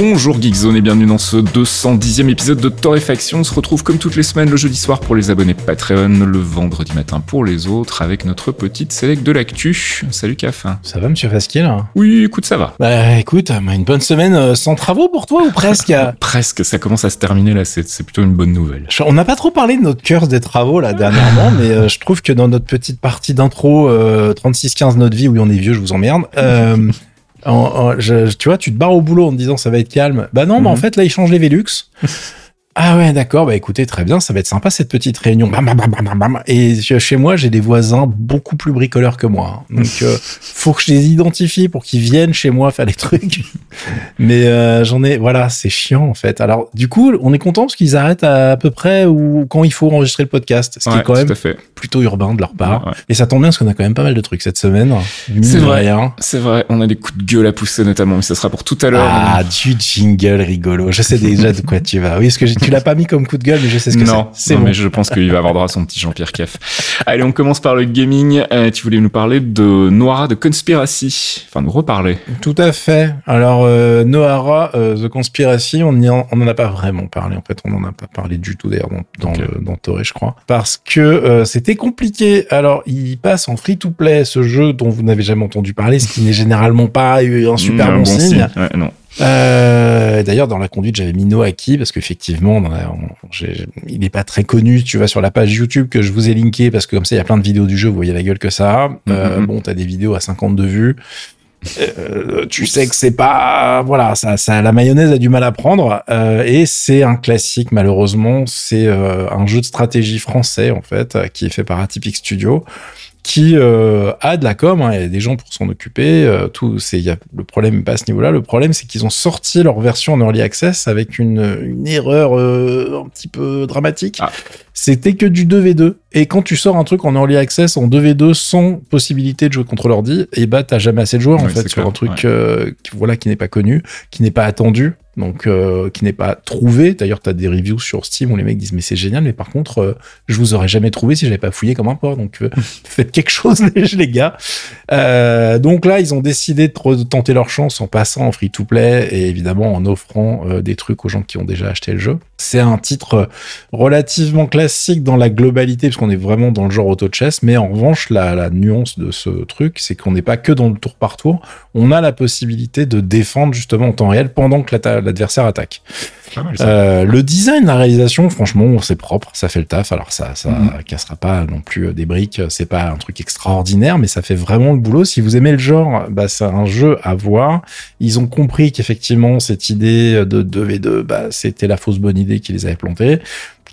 Bonjour Geekzone et bienvenue dans ce 210e épisode de Torréfaction. On se retrouve comme toutes les semaines le jeudi soir pour les abonnés Patreon, le vendredi matin pour les autres avec notre petite select de l'actu. Salut Caf. Ça va monsieur Fasquille Oui, écoute, ça va. Bah écoute, une bonne semaine euh, sans travaux pour toi ou presque? Presque, ça commence à se terminer là, c'est plutôt une bonne nouvelle. On n'a pas trop parlé de notre curse des travaux là dernièrement, mais euh, je trouve que dans notre petite partie d'intro 36-15 notre vie, oui on est vieux, je vous emmerde. Euh, tu vois, tu te barres au boulot en te disant ça va être calme. Bah non, mais en mhm. fait, là, ils changent les Velux. Ah ouais, d'accord. Bah écoutez, très bien. Ça va être sympa cette petite réunion. Et chez moi, j'ai des voisins beaucoup plus bricoleurs que moi. Hein. Donc, euh, faut que je les identifie pour qu'ils viennent chez moi faire les trucs. Mais euh, j'en ai. Voilà, c'est chiant en fait. Alors, du coup, on est content parce qu'ils arrêtent à, peu près ou quand il faut enregistrer le podcast, ce qui est quand même plutôt urbain de leur part. Et ça tombe bien parce qu'on a quand même pas mal de trucs cette semaine. C'est vrai. C'est vrai. On a des coups de gueule à pousser notamment, mais ça sera pour tout à l'heure. Ah, du jingle rigolo. Je sais déjà de quoi tu vas. Oui, ce que tu l'as pas mis comme coup de gueule, mais je sais ce que c'est. Non, c'est bon. mais je pense qu'il va avoir droit à son petit Jean-Pierre Keff. Allez, on commence par le gaming. Euh, tu voulais nous parler de Noara de Conspiracy. Enfin, nous reparler. Tout à fait. Alors, euh, Noara, euh, The Conspiracy, on n'en on en a pas vraiment parlé. En fait, on n'en a pas parlé du tout d'ailleurs dans, dans, dans Toré, je crois. Parce que euh, c'était compliqué. Alors, il passe en free-to-play, ce jeu dont vous n'avez jamais entendu parler, ce qui n'est généralement pas un super bon, signe. Ouais, non. Euh, D'ailleurs, dans la conduite, j'avais mis Noaki parce qu'effectivement, il n'est pas très connu. Tu vas sur la page YouTube que je vous ai linké parce que comme ça, il y a plein de vidéos du jeu. Vous voyez la gueule que ça a. Euh, mm-hmm. Bon, t'as des vidéos à 52 vues. Euh, tu sais que c'est pas voilà ça, ça la mayonnaise a du mal à prendre euh, et c'est un classique malheureusement c'est euh, un jeu de stratégie français en fait qui est fait par Atypic Studio qui euh, a de la com, hein, il y a des gens pour s'en occuper. Euh, tout, c'est, y a, le problème pas à ce niveau-là. Le problème, c'est qu'ils ont sorti leur version en early access avec une, une erreur euh, un petit peu dramatique. Ah. C'était que du 2v2. Et quand tu sors un truc en early access en 2v2 sans possibilité de jouer contre l'ordi, et bah t'as jamais assez de joueurs en fait sur un truc qui, voilà qui n'est pas connu, qui n'est pas attendu donc euh, qui n'est pas trouvé. D'ailleurs, tu as des reviews sur Steam où les mecs disent mais c'est génial, mais par contre, euh, je vous aurais jamais trouvé si j'avais pas fouillé comme un porc. Donc euh, faites quelque chose les gars. donc là, ils ont décidé de tenter leur chance en passant en free to play et évidemment en offrant des trucs aux gens qui ont déjà acheté le jeu. C'est un titre relativement classique dans la globalité parce qu'on est vraiment dans le genre auto chess, mais en revanche, la, la nuance de ce truc, c'est qu'on n'est pas que dans le tour par tour. On a la possibilité de défendre justement en temps réel pendant que la, l'adversaire attaque. Euh, le design, la réalisation, franchement, c'est propre, ça fait le taf. Alors ça, ça mhm. cassera pas non plus euh, des briques. C'est pas un truc extraordinaire, mais ça fait vraiment le boulot. Si vous aimez le genre, bah c'est un jeu à voir. Ils ont compris qu'effectivement cette idée de 2v2, bah c'était la fausse bonne idée qui les avait plantés.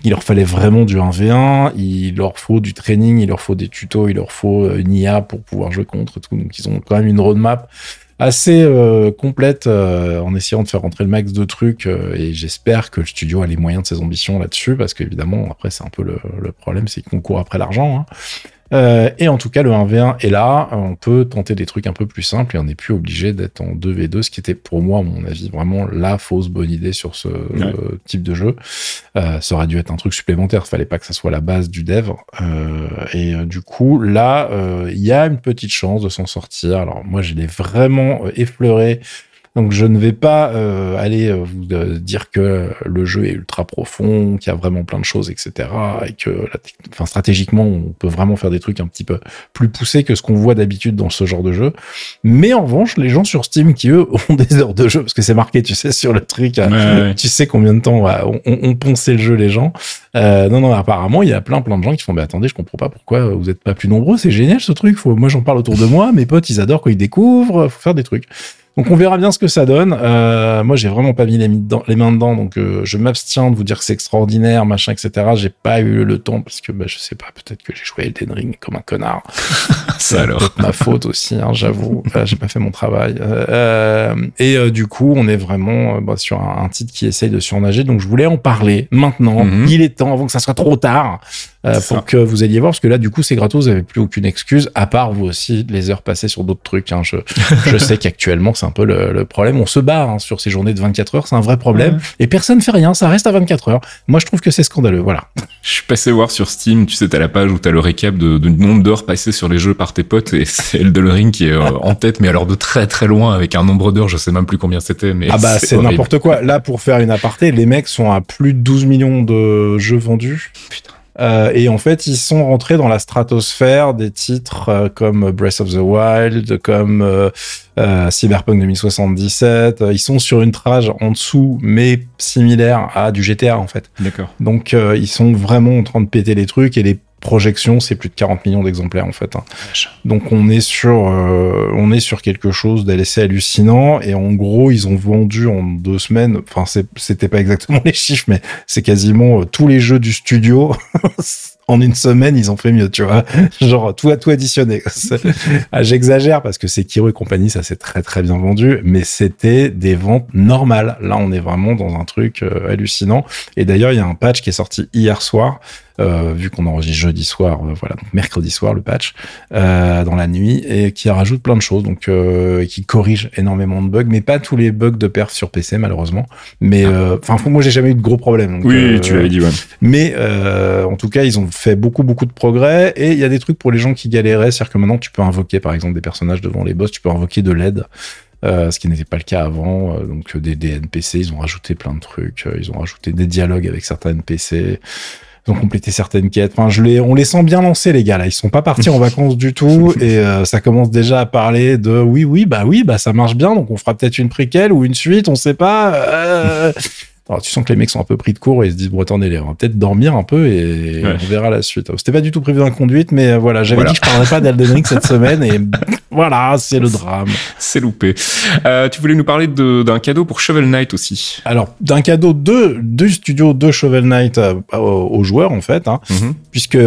Il leur fallait vraiment du 1v1, il leur faut du training, il leur faut des tutos, il leur faut euh, une IA pour pouvoir jouer contre tout. Donc ils ont quand même une roadmap assez euh, complète euh, en essayant de faire rentrer le max de trucs et j'espère que le studio a les moyens de ses ambitions là-dessus parce qu'évidemment après c'est un peu le, le problème c'est qu'on court après l'argent hein. Euh, et en tout cas, le 1v1 est là. On peut tenter des trucs un peu plus simples et on n'est plus obligé d'être en 2v2, ce qui était pour moi, à mon avis, vraiment la fausse bonne idée sur ce type de jeu. Euh, ça aurait dû être un truc supplémentaire. Il fallait pas que ça soit la base du dev. Euh, et du coup, là, il y a une petite chance de s'en sortir. Alors moi, je l'ai vraiment effleuré donc je ne vais pas euh, aller euh, vous euh, dire que le jeu est ultra profond, qu'il y a vraiment plein de choses, etc. Et que, enfin, stratégiquement, on peut vraiment faire des trucs un petit peu plus poussés que ce qu'on voit d'habitude dans ce genre de jeu. Mais en revanche, les gens sur Steam qui eux ont des heures de jeu, parce que c'est marqué, tu sais, sur le truc, tu sais combien de temps on, on, poncé le jeu les gens. non, non, apparemment, il y a plein, plein de gens qui font, mais attendez, je comprends pas pourquoi vous êtes pas plus nombreux. C'est génial ce truc. Faut, moi, j'en parle autour de moi. Mes potes, ils adorent quand ils découvrent. Faut faire des trucs. Donc on verra bien ce que ça donne. Euh, moi, j'ai vraiment pas mis les, mains dedans, donc euh, je m'abstiens de vous dire que c'est extraordinaire, machin, etc. J'ai pas eu le temps parce que bah, je sais pas, peut-être que j'ai joué Elden Ring comme un connard. ça alors. ma faute aussi, hein, j'avoue. j'ai pas fait mon travail. Euh, et du coup, on est vraiment bah, sur un, titre qui essaye de surnager. Donc je voulais en parler maintenant. Mhm. Il est temps avant que ça soit trop tard. Euh, pour que vous alliez voir, parce que là, du coup, c'est gratos, vous n'avez plus aucune excuse, à part vous aussi, les heures passées sur d'autres trucs. Hein. Je, je sais qu'actuellement, c'est un peu le, le, problème. On se bat hein, sur ces journées de 24 heures, c'est un vrai problème. Et personne ne fait rien, ça reste à 24 heures. Moi, je trouve que c'est scandaleux, voilà. Je suis passé voir sur Steam, tu sais, t'as la page où t'as le récap de, de nombre d'heures passées sur les jeux par tes potes, et c'est Elden Ring qui est euh, en tête, mais alors de très très loin, avec un nombre d'heures, je sais même plus combien c'était, mais Ah bah, c'est n'importe quoi. Là, pour faire une aparté, les mecs sont à plus de 12 millions de jeux vendus. Putain. Euh, et en fait, ils sont rentrés dans la stratosphère des titres euh, comme Breath of the Wild, comme euh, euh Cyberpunk 2077. Ils sont sur une trage en dessous, mais similaire à du GTA en fait. D'accord. Donc ils sont vraiment en train de péter les trucs et les projection, c'est plus de 40 millions d'exemplaires en fait. Hein. Donc on est sur euh, on est sur quelque chose d'assez hallucinant et en gros ils ont vendu en deux semaines. Enfin c'était pas exactement les chiffres, mais c'est quasiment euh, tous les jeux du studio. en une semaine, ils ont fait mieux, tu vois. Genre, tout à tout additionné. Ah, j'exagère parce que c'est Kiro et compagnie, ça s'est très très bien vendu, mais c'était des ventes normales. Là, on est vraiment dans un truc euh, hallucinant. Et d'ailleurs, il y a un patch qui est sorti hier soir vu qu'on enregistre jeudi soir, euh, voilà, donc mercredi soir le patch euh, dans la nuit et qui rajoute plein de choses, donc qui corrige énormément de bugs, mais pas tous les bugs de perf sur PC malheureusement. Mais ah. enfin, moi j'ai jamais eu de gros problèmes. oui, tu l'avais dit. Ouais. Mais en tout cas, ils ont fait beaucoup beaucoup de progrès et il y a des trucs pour les gens qui galéraient, c'est-à-dire que maintenant tu peux invoquer par exemple des personnages devant les boss, tu peux invoquer de l'aide. ce qui n'était pas le cas avant. donc des, des, NPC, ils ont rajouté plein de trucs. ils ont rajouté des dialogues avec certains NPC. Ils ont complété certaines quêtes. Enfin, je les, on les sent bien lancés, les gars. Là, ils sont pas partis en vacances du tout et euh, ça commence déjà à parler de oui, oui, bah oui, bah ça marche bien. Donc on fera peut-être une préquelle ou une suite, on sait pas. Euh... Alors, tu sens que les mecs sont un peu pris de court et ils se disent bon attendez, on va peut-être dormir un peu et on verra la suite. C'était pas du tout prévu dans la conduite, mais euh, voilà, j'avais dit que je parlerais pas d'Elden Ring cette semaine et voilà, c'est le drame. C'est loupé. Euh, tu voulais nous parler d'un cadeau pour Shovel Knight aussi. Alors d'un cadeau de du studio de Shovel Knight euh, aux joueurs en fait, hein, mm-hmm. puisque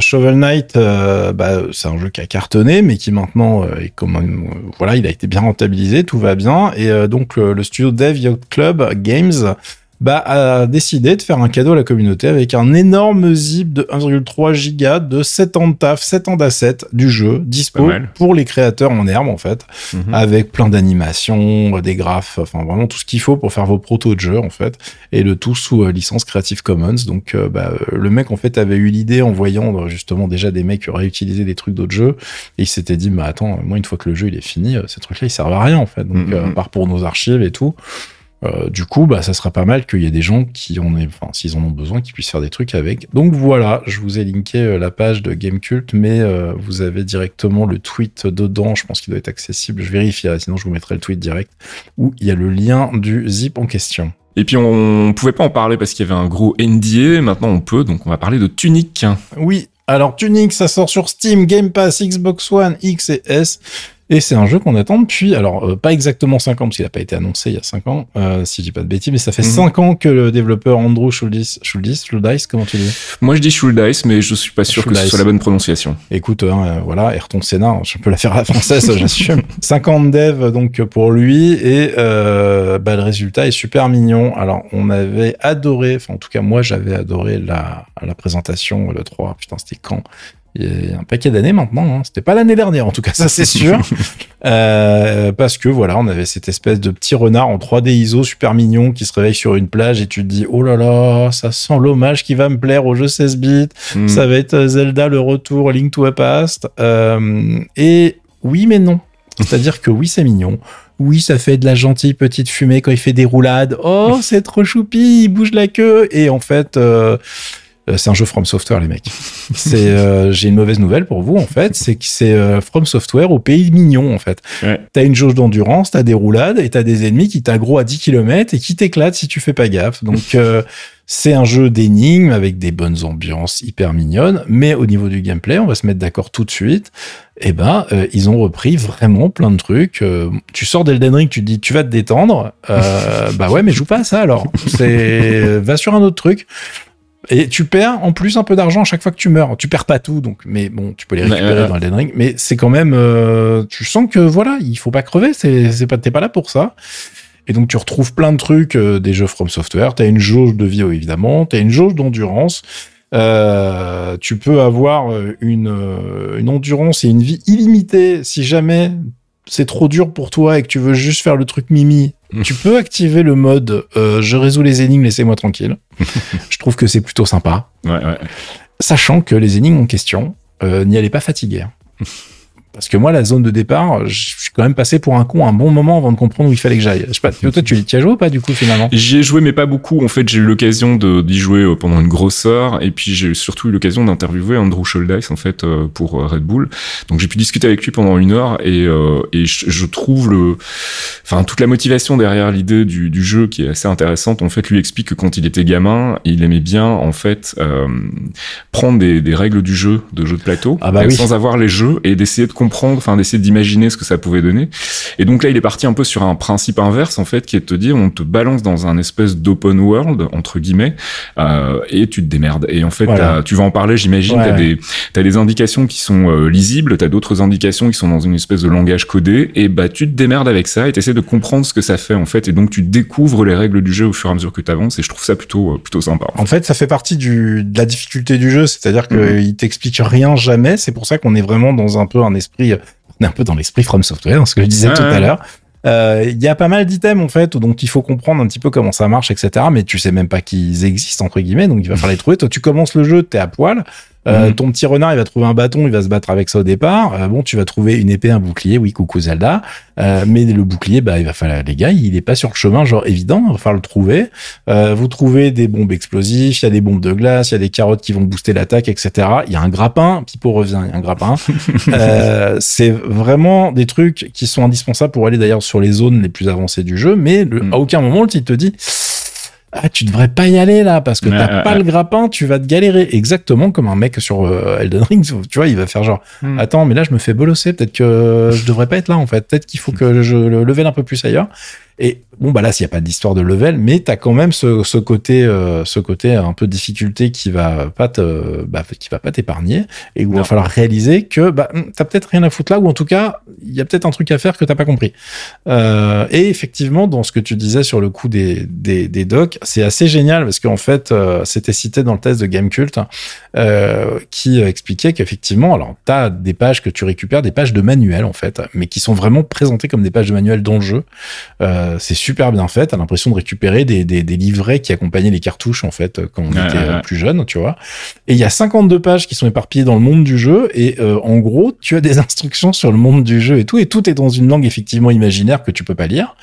Shovel Knight, bah, c'est un jeu qui a cartonné, mais qui maintenant est comme voilà, il a été bien rentabilisé, tout va bien et donc le, le studio Dev Yacht Club Games bah, a décidé de faire un cadeau à la communauté avec un énorme zip de 1,3 giga de 7 ans de taf, 7 ans d'assets du jeu dispo pour les créateurs en herbe en fait, mhm. avec plein d'animations, des graphes, enfin vraiment tout ce qu'il faut pour faire vos protos de jeu en fait, et le tout sous euh, licence Creative Commons. Donc euh, bah, euh, le mec en fait avait eu l'idée en voyant justement déjà des mecs qui auraient utilisé des trucs d'autres jeux, et il s'était dit bah attends, moi une fois que le jeu il est fini, ces trucs-là ils servent à rien en fait, donc mhm, à part pour nos archives et tout. Euh, du coup, bah, ça sera pas mal qu'il y ait des gens qui en aient, enfin, s'ils en ont besoin, qui puissent faire des trucs avec. Donc voilà, je vous ai linké euh, la page de Gamecult, mais euh, vous avez directement le tweet dedans. Je pense qu'il doit être accessible. Je vérifierai, sinon je vous mettrai le tweet direct où il y a le lien du zip en question. Et puis on pouvait pas en parler parce qu'il y avait un gros NDA. Maintenant on peut, donc on va parler de Tunic. Oui, alors Tunic, ça sort sur Steam, Game Pass, Xbox One, X et S. Et c'est un jeu qu'on attend depuis, alors euh, pas exactement 5 ans, parce qu'il n'a pas été annoncé il y a 5 ans, euh, si je dis pas de bêtises, mais ça fait 5 mhm. ans que le développeur Andrew Schuldis, Schuldis, Schuldice, comment tu dis? Moi je dis Schuldice, mais je suis pas sûr que ce soit la bonne prononciation. Écoute, hein, euh, voilà, Ayrton Senna, je peux la faire à la française, j'assume. 50 dev donc pour lui, et euh, bah, le résultat est super mignon. Alors on avait adoré, enfin en tout cas moi j'avais adoré la, la présentation, le 3, putain c'était quand? Il y a un paquet d'années maintenant. Hein. C'était pas l'année dernière, en tout cas, ça c'est sûr. euh, parce que voilà, on avait cette espèce de petit renard en 3D ISO super mignon qui se réveille sur une plage et tu te dis oh là là, ça sent l'hommage qui va me plaire au jeu 16 bits. Hmm. Ça va être Zelda le retour, Link to a Past. Euh, et oui, mais non. C'est-à-dire que oui, c'est mignon. Oui, ça fait de la gentille petite fumée quand il fait des roulades. Oh, c'est trop choupi, il bouge la queue. Et en fait, euh, euh, c'est un jeu From Software, les mecs. C'est, euh, j'ai une mauvaise nouvelle pour vous en fait, c'est que c'est euh, From Software au pays mignon en fait. Ouais. T'as une jauge d'endurance, t'as des roulades et t'as des ennemis qui t'aggro à 10 km et qui t'éclatent si tu fais pas gaffe. Donc euh, c'est un jeu d'énigmes avec des bonnes ambiances hyper mignonnes, mais au niveau du gameplay, on va se mettre d'accord tout de suite. Eh ben, euh, ils ont repris vraiment plein de trucs. Euh, tu sors d'Elden Ring, tu te dis tu vas te détendre. Euh, bah ouais, mais joue pas à ça alors. C'est va sur un autre truc. Et tu perds en plus un peu d'argent à chaque fois que tu meurs. Tu perds pas tout, donc, mais bon, tu peux les récupérer ouais, ouais. dans Elden Ring. Mais c'est quand même, euh, tu sens que voilà, il faut pas crever. C'est, c'est pas, t'es pas là pour ça. Et donc tu retrouves plein de trucs euh, des jeux From Software. T'as une jauge de vie, évidemment. T'as une jauge d'endurance. Euh, tu peux avoir euh, une, euh, une endurance et une vie illimitée si jamais c'est trop dur pour toi et que tu veux juste faire le truc mimi. Tu peux activer le mode euh, je résous les énigmes, laissez-moi tranquille. je trouve que c'est plutôt sympa. Ouais, ouais. Sachant que les énigmes en question, euh, n'y allez pas fatigué. Parce que moi, la zone de départ, je suis quand même passé pour un con un bon moment avant de comprendre où il fallait que j'aille. Je sais pas, toi, tu y as joué ou pas, du coup, finalement? J'y ai joué, mais pas beaucoup. En fait, j'ai eu l'occasion d'y jouer euh, pendant une grosse heure, et puis j'ai surtout eu l'occasion d'interviewer Andrew Schuldeis, en fait, euh, pour euh, Red Bull. Donc j'ai pu discuter avec lui pendant une heure, et, euh, et je, je trouve le, enfin toute la motivation derrière l'idée du, du jeu qui est assez intéressante. En fait, lui explique que quand il était gamin, il aimait bien, en fait, euh, prendre des, des règles du jeu, de jeu de plateau, Ah bah oui. sans avoir les jeux, et d'essayer de comprendre, enfin d'essayer d'imaginer ce que ça pouvait donner. Et donc là, il est parti un peu sur un principe inverse, en fait, qui est de te dire, on te balance dans un espèce d'open world, entre guillemets, euh, et tu te démerdes. Et en fait, Voilà. tu vas en parler, j'imagine, Ouais, t'as des, t'as des indications qui sont euh, lisibles, t'as d'autres indications qui sont dans une espèce de langage codé, et bah, tu te démerdes avec ça, et t'essaies de comprendre ce que ça fait, en fait, et donc tu découvres les règles du jeu au fur et à mesure que t'avances, et je trouve ça plutôt, euh, plutôt sympa. En fait, ça fait partie du, de la difficulté du jeu, c'est-à-dire Mhm. qu'il t'explique rien jamais. C'est pour ça qu'on est vraiment dans un peu un on est un peu dans l'esprit From Software, hein, ce que je disais tout ouais. à l'heure. Euh, Il y a pas mal d'items en fait, donc il faut comprendre un petit peu comment ça marche, etc. Mais tu sais même pas qu'ils existent entre guillemets, donc il va falloir les trouver. Toi, tu commences le jeu, t'es à poil. Euh, Mhm. Ton petit renard, il va trouver un bâton, il va se battre avec ça au départ. Euh, bon, tu vas trouver une épée, un bouclier. Oui, coucou Zelda. Euh, mais le bouclier, bah, il va falloir, les gars, il est pas sur le chemin, genre évident. Il va falloir le trouver. Euh, vous trouvez des bombes explosives, il y a des bombes de glace, il y a des carottes qui vont booster l'attaque, etc. Il y a un grappin. Pipo revient, il y a un grappin. euh, c'est vraiment des trucs qui sont indispensables pour aller d'ailleurs sur les zones les plus avancées du jeu. Mais le- Mm. à aucun moment, le titre te dit. Ah, tu devrais pas y aller là parce que Ouais, t'as ouais, pas ouais. le grappin, tu vas te galérer. Exactement comme un mec sur euh, Elden Ring, tu vois, il va faire genre Mm. attends, mais là je me fais bolosser, peut-être que je devrais pas être là en fait, peut-être qu'il faut que je le level un peu plus ailleurs. Et bon bah là s'il y a pas d'histoire de level, mais t'as quand même ce, ce côté euh, ce côté un peu de difficulté qui va pas te bah, qui va pas t'épargner et où il va falloir réaliser que bah hum, t'as peut-être rien à foutre là ou en tout cas il y a peut-être un truc à faire que t'as pas compris. Euh, et effectivement dans ce que tu disais sur le coup des des, des docs, c'est assez génial parce qu'en fait euh, c'était cité dans le test de Gamecult euh, qui expliquait qu'effectivement, alors tu as des pages que tu récupères, des pages de manuel en fait, mais qui sont vraiment présentées comme des pages de manuel dans le jeu. Euh, c'est super bien fait, t'as l'impression de récupérer des, des, des livrets qui accompagnaient les cartouches en fait quand on était euh, plus jeune, tu vois. Et il y a 52 pages qui sont éparpillées dans le monde du jeu et euh, en gros, tu as des instructions sur le monde du jeu et tout, et tout est dans une langue effectivement imaginaire que tu peux pas lire.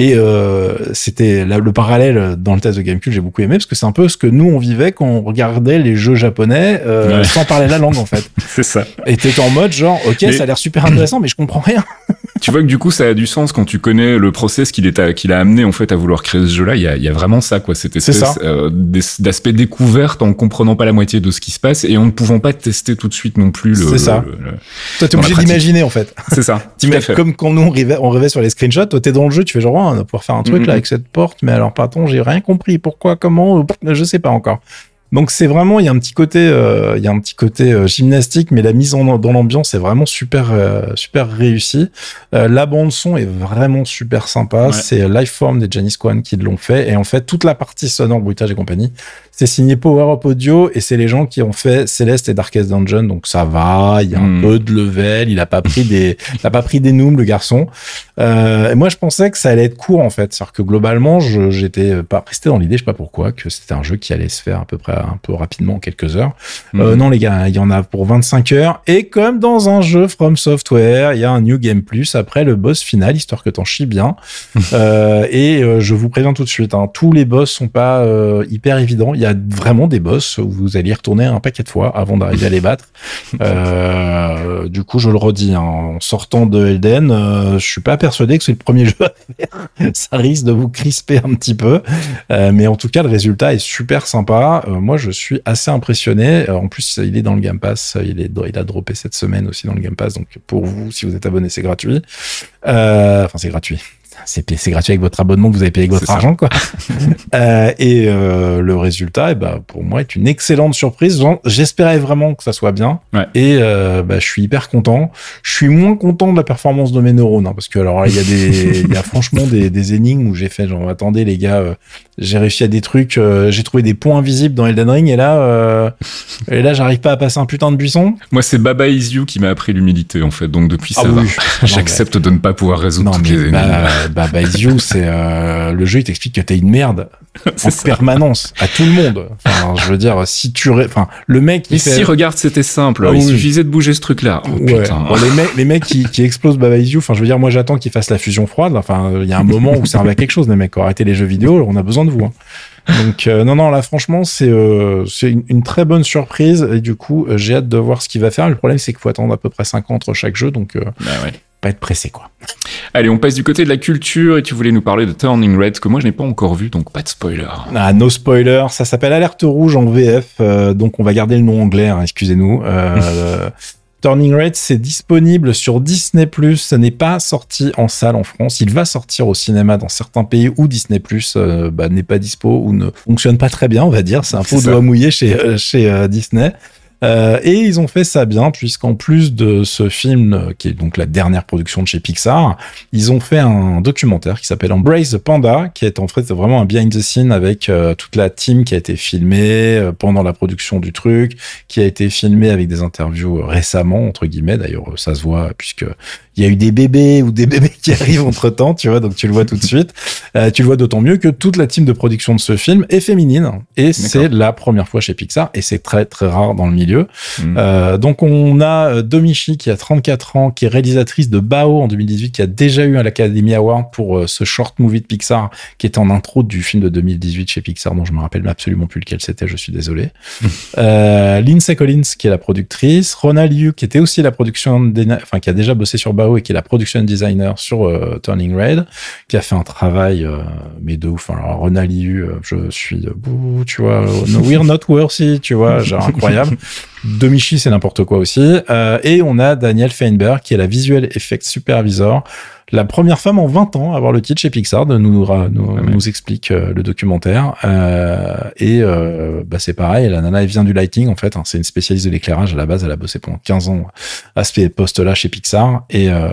Et euh, c'était le parallèle dans le test de Gamecube, j'ai beaucoup aimé parce que c'est un peu ce que nous on vivait quand on regardait les jeux japonais euh, Ouais. sans parler la langue en fait. C'est ça. Et t'es en mode genre ok Mais- ça a l'air super intéressant mais je comprends rien. Tu vois que du coup, ça a du sens quand tu connais le process qu'il qu'il a amené en fait à vouloir créer ce jeu-là. Il y a, y a vraiment ça, quoi, cette espèce euh, d'aspect découverte en comprenant pas la moitié de ce qui se passe et en ne pouvant pas tester tout de suite non plus. le- C'est ça. le- le- Toi t'es obligé d'imaginer en fait. C'est ça. Tout à fait. Comme quand nous on rêvait, on rêvait sur les screenshots, toi t'es dans le jeu, tu fais genre oh, on va pouvoir faire un truc Mhm. là avec cette porte, mais alors pardon j'ai rien compris, pourquoi, comment, euh, je sais pas encore. Donc c'est vraiment il y a un petit côté euh, il y a un petit côté euh, gymnastique mais la mise en dans l'ambiance est vraiment super euh, super réussie. La bande son est vraiment super sympa, Ouais. c'est Lifeform des Janis Kwan qui l'ont fait et en fait toute la partie sonore bruitage et compagnie, c'est signé Power Up Audio et c'est les gens qui ont fait Celeste et Darkest Dungeon donc ça va, il y a un Mhm. peu de level, il a pas pris des il a pas pris des nooms le garçon. Et moi je pensais que ça allait être court en fait, c'est-à-dire que globalement j'étais pas resté dans l'idée, je sais pas pourquoi, que c'était un jeu qui allait se faire à peu près un peu rapidement en quelques heures. Euh, non les gars, il y en a pour 25 heures. Et comme dans un jeu From Software, il y a un New Game Plus après le boss final, histoire que t'en chies bien. euh, et euh, je vous préviens tout de suite, hein, tous les boss sont pas hyper évidents. Il y a vraiment des boss où vous allez y retourner un paquet de fois avant d'arriver à les battre. Du coup, je le redis, hein, en sortant de Elden, je suis pas persuadé que c'est le premier jeu à faire. Ça risque de vous crisper un petit peu. Euh, mais en tout cas, le résultat est super sympa. Euh, moi, je suis assez impressionné. Euh, en plus, il est dans le Game Pass. Il, a droppé cette semaine aussi dans le Game Pass. Donc, pour vous, si vous êtes abonné, c'est gratuit. Euh, Enfin, c'est gratuit c'est c'est gratuit avec votre abonnement que vous avez payé avec votre argent quoi. euh, et euh, le résultat, eh ben, pour moi, est une excellente surprise. J'espérais vraiment que ça soit bien. Ouais. Et euh, bah, je suis hyper content. Je suis moins content de la performance de mes neurones hein, parce que alors il y a des, il y a franchement des, des énigmes où j'ai fait genre attendez les gars, euh, j'ai réussi à des trucs, euh, j'ai trouvé des points invisibles dans Elden Ring et là, euh, et là j'arrive pas à passer un putain de buisson. Moi, c'est Baba Is You qui m'a appris l'humilité en fait. Donc depuis ça Ah oui. J'accepte de ne pas pouvoir résoudre Non toutes mais les énigmes. bah, bah, bah, c'est euh, le jeu, il t'explique que t'es une merde en ça. permanence à tout le monde. Enfin, je veux dire, si tu, ré- enfin, le mec fait, si, regarde, c'était simple. Ah il oui. suffisait de bouger ce truc-là. Oh, Ouais. Bon, les mecs, les mecs qui, qui explosent Baba Is You, enfin, je veux dire, moi, j'attends qu'ils fassent la fusion froide. Enfin, il y a un moment où ça servent à quelque chose, les mecs. Arrêtez les jeux vidéo, on a besoin de vous. hein. Donc, euh, non, non, là, franchement, c'est euh, c'est une, une très bonne surprise. Et du coup, euh, j'ai hâte de voir ce qu'il va faire. Le problème, c'est qu'il faut attendre à peu près 5 ans entre chaque jeu. Donc, euh, Bah ouais. Pas être pressé, quoi. Allez, on passe du côté de la culture et tu voulais nous parler de Turning Red que moi je n'ai pas encore vu, donc pas de spoiler. Ah, no spoiler, ça s'appelle Alerte Rouge en VF, euh, donc on va garder le nom anglais, hein, excusez-nous. Euh, Turning Red, c'est disponible sur Disney+, ça n'est pas sorti en salle en France, il va sortir au cinéma dans certains pays où Disney+, euh, bah, n'est pas dispo ou ne fonctionne pas très bien, on va dire, c'est un peu doigt mouillé chez, chez Disney. Euh, et ils ont fait ça bien, puisqu'en plus de ce film, euh, qui est donc la dernière production de chez Pixar, ils ont fait un documentaire qui s'appelle Embrace the Panda, qui est en fait vraiment un behind the scene avec euh, toute la team qui a été filmée pendant la production du truc, qui a été filmé avec des interviews récemment, entre guillemets. D'ailleurs, ça se voit puisque il y a eu des bébés ou des bébés qui arrivent entre temps, tu vois, donc tu le vois tout de suite. Euh, tu le vois d'autant mieux que toute la team de production de ce film est féminine et c'est la première fois chez Pixar et c'est très très rare dans le milieu. Mm. Euh, donc on a euh, Domichi qui a 34 ans, qui est réalisatrice de Bao en 2018, qui a déjà eu un Academy Award pour ce short movie de Pixar qui est en intro du film de 2018 chez Pixar, dont je me rappelle absolument plus lequel c'était, je suis désolé. euh, Lindsay Collins qui est la productrice, Ronald Yu qui était aussi la production, enfin qui a déjà bossé sur Bao et qui est la production designer sur euh, Turning Red, qui a fait un travail euh, mais de ouf. Alors Ronald Yu, euh, je suis bouh, tu vois, no, we're not worthy, tu vois, genre incroyable. Domichi, c'est n'importe quoi aussi. Et on a Daniel Feinberg, qui est la visual effects supervisor, la première femme en 20 ans à avoir le titre chez Pixar, de nous, ra- nous, Ah nous explique euh, le documentaire. Euh, et euh, bah, c'est pareil, la nana, elle vient du lighting, en fait. hein. c'est une spécialiste de l'éclairage. À la base, elle a bossé pendant 15 ans à ce poste-là chez Pixar. Et euh,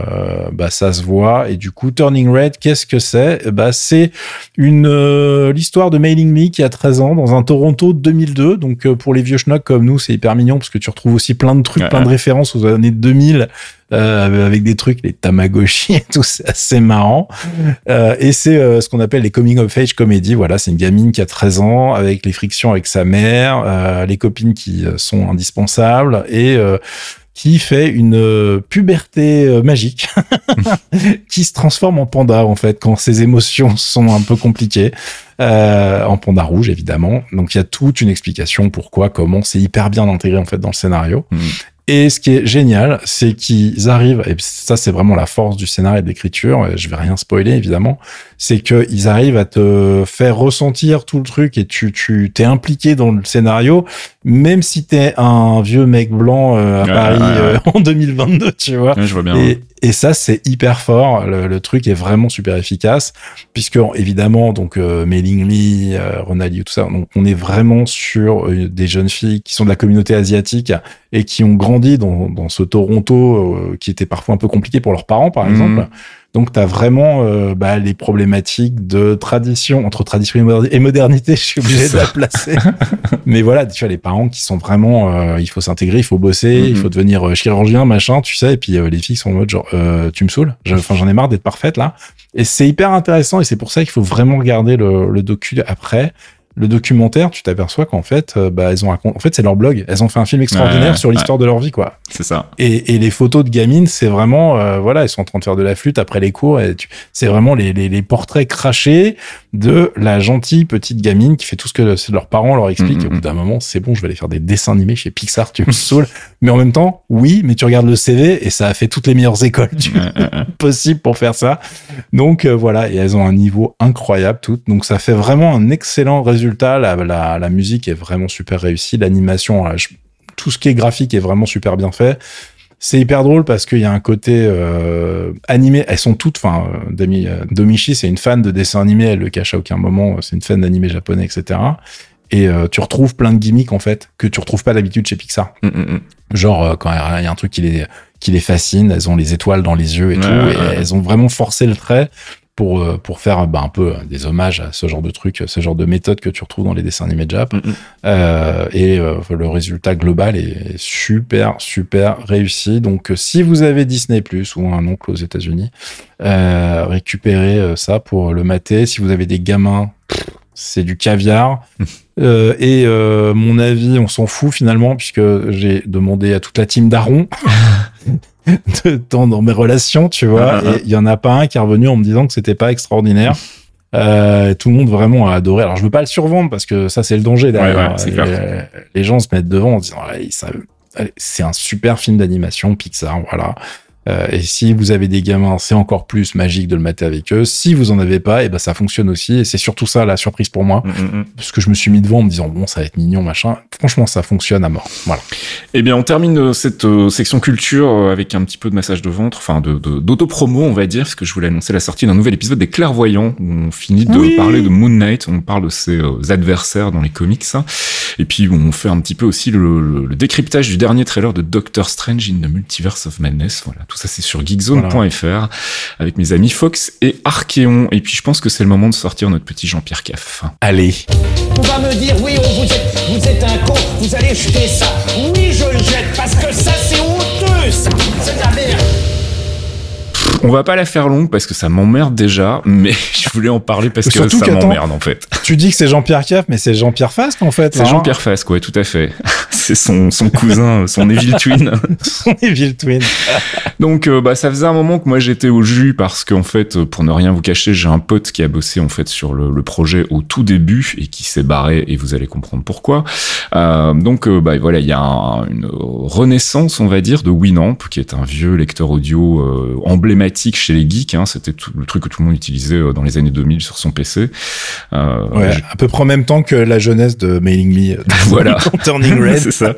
bah, ça se voit. Et du coup, Turning Red, qu'est-ce que c'est? Bah, C'est une euh, l'histoire de Mailing Me qui a 13 ans dans un Toronto de 2002. Donc euh, pour les vieux schnocks comme nous, c'est hyper mignon parce que tu retrouves aussi plein de trucs, Ouais. plein de références aux années 2000 euh, avec des trucs, les Tamagotchi et tout, c'est assez marrant. Euh, et c'est euh, ce qu'on appelle les coming of age comedy. Voilà, c'est une gamine qui a 13 ans avec les frictions avec sa mère, les copines qui sont indispensables et qui fait une puberté magique qui se transforme en panda en fait quand ses émotions sont un peu compliquées euh, en panda rouge évidemment donc il y a toute une explication pourquoi comment c'est hyper bien intégré en fait dans le scénario Mhm. Et ce qui est génial c'est qu'ils arrivent et ça c'est vraiment la force du scénario et de l'écriture je vais rien spoiler évidemment c'est que ils arrivent à te faire ressentir tout le truc et tu tu t'es impliqué dans le scénario même si t'es un vieux mec blanc euh, à Ouais, Paris ouais, ouais. euh, en 2022 tu vois je vois bien. et, et ça, c'est hyper fort. Le, le truc est vraiment super efficace, puisque évidemment, donc euh, Mailing Me, euh, tout ça, donc on est vraiment sur des jeunes filles qui sont de la communauté asiatique et qui ont grandi dans, dans ce Toronto euh, qui était parfois un peu compliqué pour leurs parents, par Mhm. exemple. Donc, tu as vraiment euh, bah, les problématiques de tradition, entre tradition et moderni- et modernité, je suis obligé de la placer. Mais voilà, tu vois, les parents qui sont vraiment, euh, il faut s'intégrer, il faut bosser, Mhm. il faut devenir chirurgien, machin, tu sais, et puis euh, les filles sont en mode genre, tu me saoules, enfin j'en ai marre d'être parfaite là. Et c'est hyper intéressant et c'est pour ça qu'il faut vraiment regarder le, le docu après. Le documentaire, tu t'aperçois qu'en fait, euh, bah, elles ont en fait, c'est leur blog. Elles ont fait un film extraordinaire sur l'histoire de leur vie, quoi. C'est ça. Et, et, les photos de gamines, c'est vraiment, euh, voilà, elles sont en train de faire de la flûte après les cours. C'est vraiment les, les, les, portraits crachés de la gentille petite gamine qui fait tout ce que leurs parents leur expliquent. Et au bout d'un moment, c'est bon, je vais aller faire des dessins animés chez Pixar, tu me saoules. Mais en même temps, oui, mais tu regardes le CV et ça a fait toutes les meilleures écoles possibles pour faire ça. Donc euh, voilà, et elles ont un niveau incroyable toutes. Donc ça fait vraiment un excellent résultat. La, la, la musique est vraiment super réussie. L'animation, tout ce qui est graphique est vraiment super bien fait. C'est hyper drôle parce qu'il y a un côté euh, animé. Elles sont toutes, enfin, Domi, Domichi, c'est une fan de dessins animés. Elle le cache à aucun moment. C'est une fan d'animé japonais, etc. Et euh, tu retrouves plein de gimmicks en fait que tu retrouves pas d'habitude chez Pixar. Mm, mm, mm. Genre euh, quand il y a un truc qui les qui les fascine, elles ont les étoiles dans les yeux et tout, et elles ont vraiment forcé le trait pour euh, pour faire bah, un peu des hommages à ce genre de truc, ce genre de méthode que tu retrouves dans les dessins animés de Jap. Euh, et le résultat global est super super réussi. Donc si vous avez Disney Plus ou un oncle aux États-Unis, récupérez ça pour le mater. Si vous avez des gamins c'est du caviar. euh, et euh, mon avis, on s'en fout finalement, puisque j'ai demandé à toute la team d'Aaron de temps dans mes relations, tu vois, et il y en a pas un qui est revenu en me disant que c'était pas extraordinaire. Euh, tout le monde vraiment a adoré. Alors je veux pas le survendre parce que ça c'est le danger derrière. les, gens se mettent devant en disant c'est un super film d'animation Pixar, voilà. Euh, et si vous avez des gamins, c'est encore plus magique de le mater avec eux. Si vous en avez pas, et eh ben ça fonctionne aussi. Et c'est surtout ça la surprise pour moi, mm, mm, mm. parce que je me suis mis devant en me disant bon, ça va être mignon, machin. Franchement, ça fonctionne à mort. Voilà. Eh bien, on termine euh, cette euh, section culture avec un petit peu de massage de ventre, enfin de d'auto-promo, on va dire, parce que je voulais annoncer la sortie d'un nouvel épisode des Clairvoyants. Où on finit de parler de Moon Knight, on parle de ses adversaires dans les comics, hein. et puis on fait un petit peu aussi le, le, décryptage du dernier trailer de Doctor Strange in the Multiverse of Madness. Voilà, tout ça c'est sur geekzone.fr avec mes amis Fox et Archeon. Et puis je pense que c'est le moment de sortir notre petit Jean-Pierre Caff. Allez. On va me dire, oui, vous êtes, vous êtes un con, vous allez jeter ça. Oui, je le jette parce que ça, c'est honteux, ça. C'est de la merde. On va pas la faire longue parce que ça m'emmerde déjà, mais je voulais en parler parce que ça m'emmerde en fait. Tu dis que c'est Jean-Pierre Caff, mais c'est Jean-Pierre Fasque en fait. C'est Jean-Pierre Fasque, ouais, tout à fait. c'est son, son cousin, son Evil Twin. son Evil Twin. Donc euh, bah ça faisait un moment que moi j'étais au jus parce qu'en fait, pour ne rien vous cacher, j'ai un pote qui a bossé en fait sur le, le projet au tout début et qui s'est barré et vous allez comprendre pourquoi. Euh, donc euh, bah voilà, il y a une renaissance, on va dire, de Winamp, qui est un vieux lecteur audio euh, chez les geeks. Hein, C'était le truc que tout le monde utilisait euh, dans les années 2000 sur son PC. Euh, ouais, à peu près en même temps que la jeunesse de Mailing Me. voilà. Turning Red. C'est ça.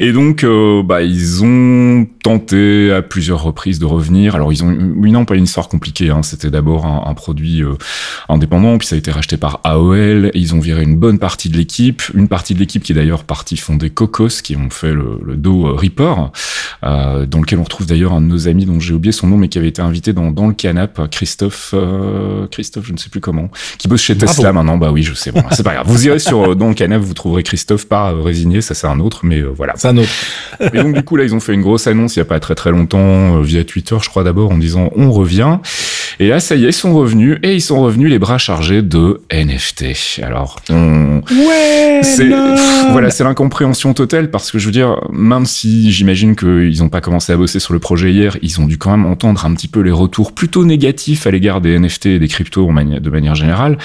Et donc, euh, bah, ils ont tenté à plusieurs reprises de revenir. Alors, ils ont, oui, non, pas une histoire compliquée. Hein. C'était d'abord un, un, produit euh, indépendant, puis ça a été racheté par AOL. ils ont viré une bonne partie de l'équipe, une partie de l'équipe qui est d'ailleurs partie fonder Cocos, qui ont fait le, le dos Reaper, euh, dans lequel on retrouve d'ailleurs un de nos amis dont j'ai oublié son nom, mais qui avait été invité dans, dans le canap, Christophe, euh, Christophe, je ne sais plus comment, qui bosse chez Tesla maintenant. Bah oui, je sais. Bon, c'est pas grave. Vous irez sur euh, dans le canap, vous trouverez Christophe pas résigné, ça c'est un autre, mais euh, voilà. C'est un autre. et donc du coup là, ils ont fait une grosse annonce il y a pas très très longtemps via Twitter, je crois d'abord, en disant on revient. Et là, ça y est, ils sont revenus et ils sont revenus les bras chargés de NFT. Alors, on... ouais, c'est voilà, c'est l'incompréhension totale parce que je veux dire, même si j'imagine qu'ils n'ont pas commencé à bosser sur le projet hier, ils ont dû quand même entendre un petit peu les retours plutôt négatifs à l'égard des NFT et des cryptos de manière générale.